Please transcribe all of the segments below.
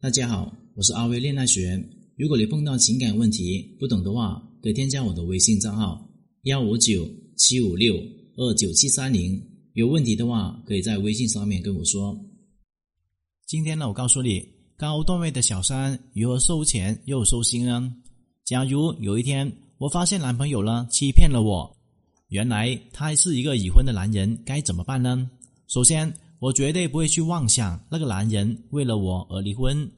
大家好，我是阿威恋爱学。如果你碰到情感问题不懂的话，可以添加我的微信账号幺五九七五六二九七三零。有问题的话，可以在微信上面跟我说。今天呢，我告诉你高段位的小三如何收钱又收心呢？假如有一天我发现男朋友呢欺骗了我，原来他还是一个已婚的男人，该怎么办呢？首先。我绝对不会去妄想那个男人为了我而离婚。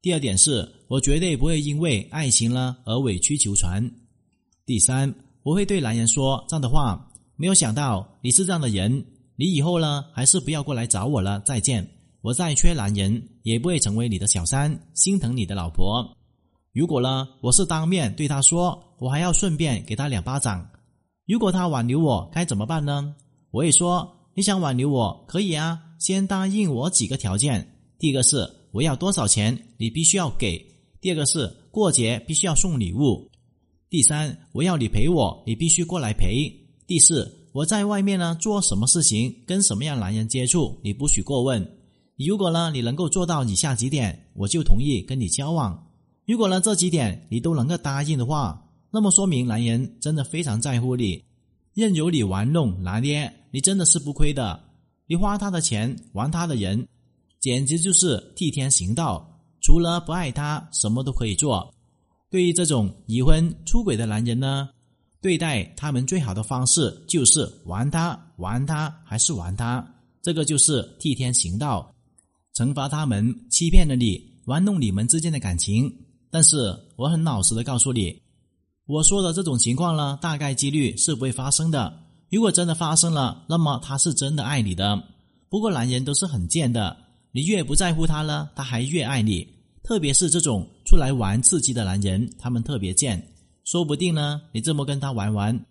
第二点是，我绝对不会因为爱情呢而委曲求全。第三，我会对男人说这样的话：没有想到你是这样的人，你以后呢还是不要过来找我了。再见，我再缺男人也不会成为你的小三，心疼你的老婆。如果呢我是当面对他说，我还要顺便给他两巴掌。如果他挽留我，该怎么办呢？我会说。你想挽留我可以啊，先答应我几个条件。第一个是我要多少钱，你必须要给；第二个是过节必须要送礼物；第三，我要你陪我，你必须过来陪；第四，我在外面呢做什么事情，跟什么样男人接触，你不许过问。如果呢你能够做到以下几点，我就同意跟你交往。如果呢这几点你都能够答应的话，那么说明男人真的非常在乎你。任由你玩弄拿捏，你真的是不亏的。你花他的钱，玩他的人，简直就是替天行道。除了不爱他，什么都可以做。对于这种已婚出轨的男人呢，对待他们最好的方式就是玩他，玩他，还是玩他。这个就是替天行道，惩罚他们欺骗了你，玩弄你们之间的感情。但是我很老实的告诉你。我说的这种情况呢，大概几率是不会发生的。如果真的发生了，那么他是真的爱你的。不过男人都是很贱的，你越不在乎他呢，他还越爱你。特别是这种出来玩刺激的男人，他们特别贱。说不定呢，你这么跟他玩玩，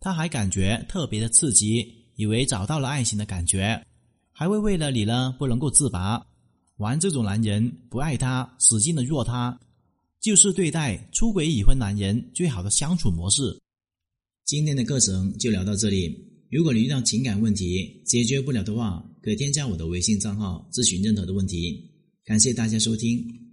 他还感觉特别的刺激，以为找到了爱情的感觉，还会为了你呢不能够自拔。玩这种男人，不爱他，使劲的弱他。就是对待出轨已婚男人最好的相处模式。今天的课程就聊到这里。如果你遇到情感问题解决不了的话，可添加我的微信账号咨询任何的问题。感谢大家收听。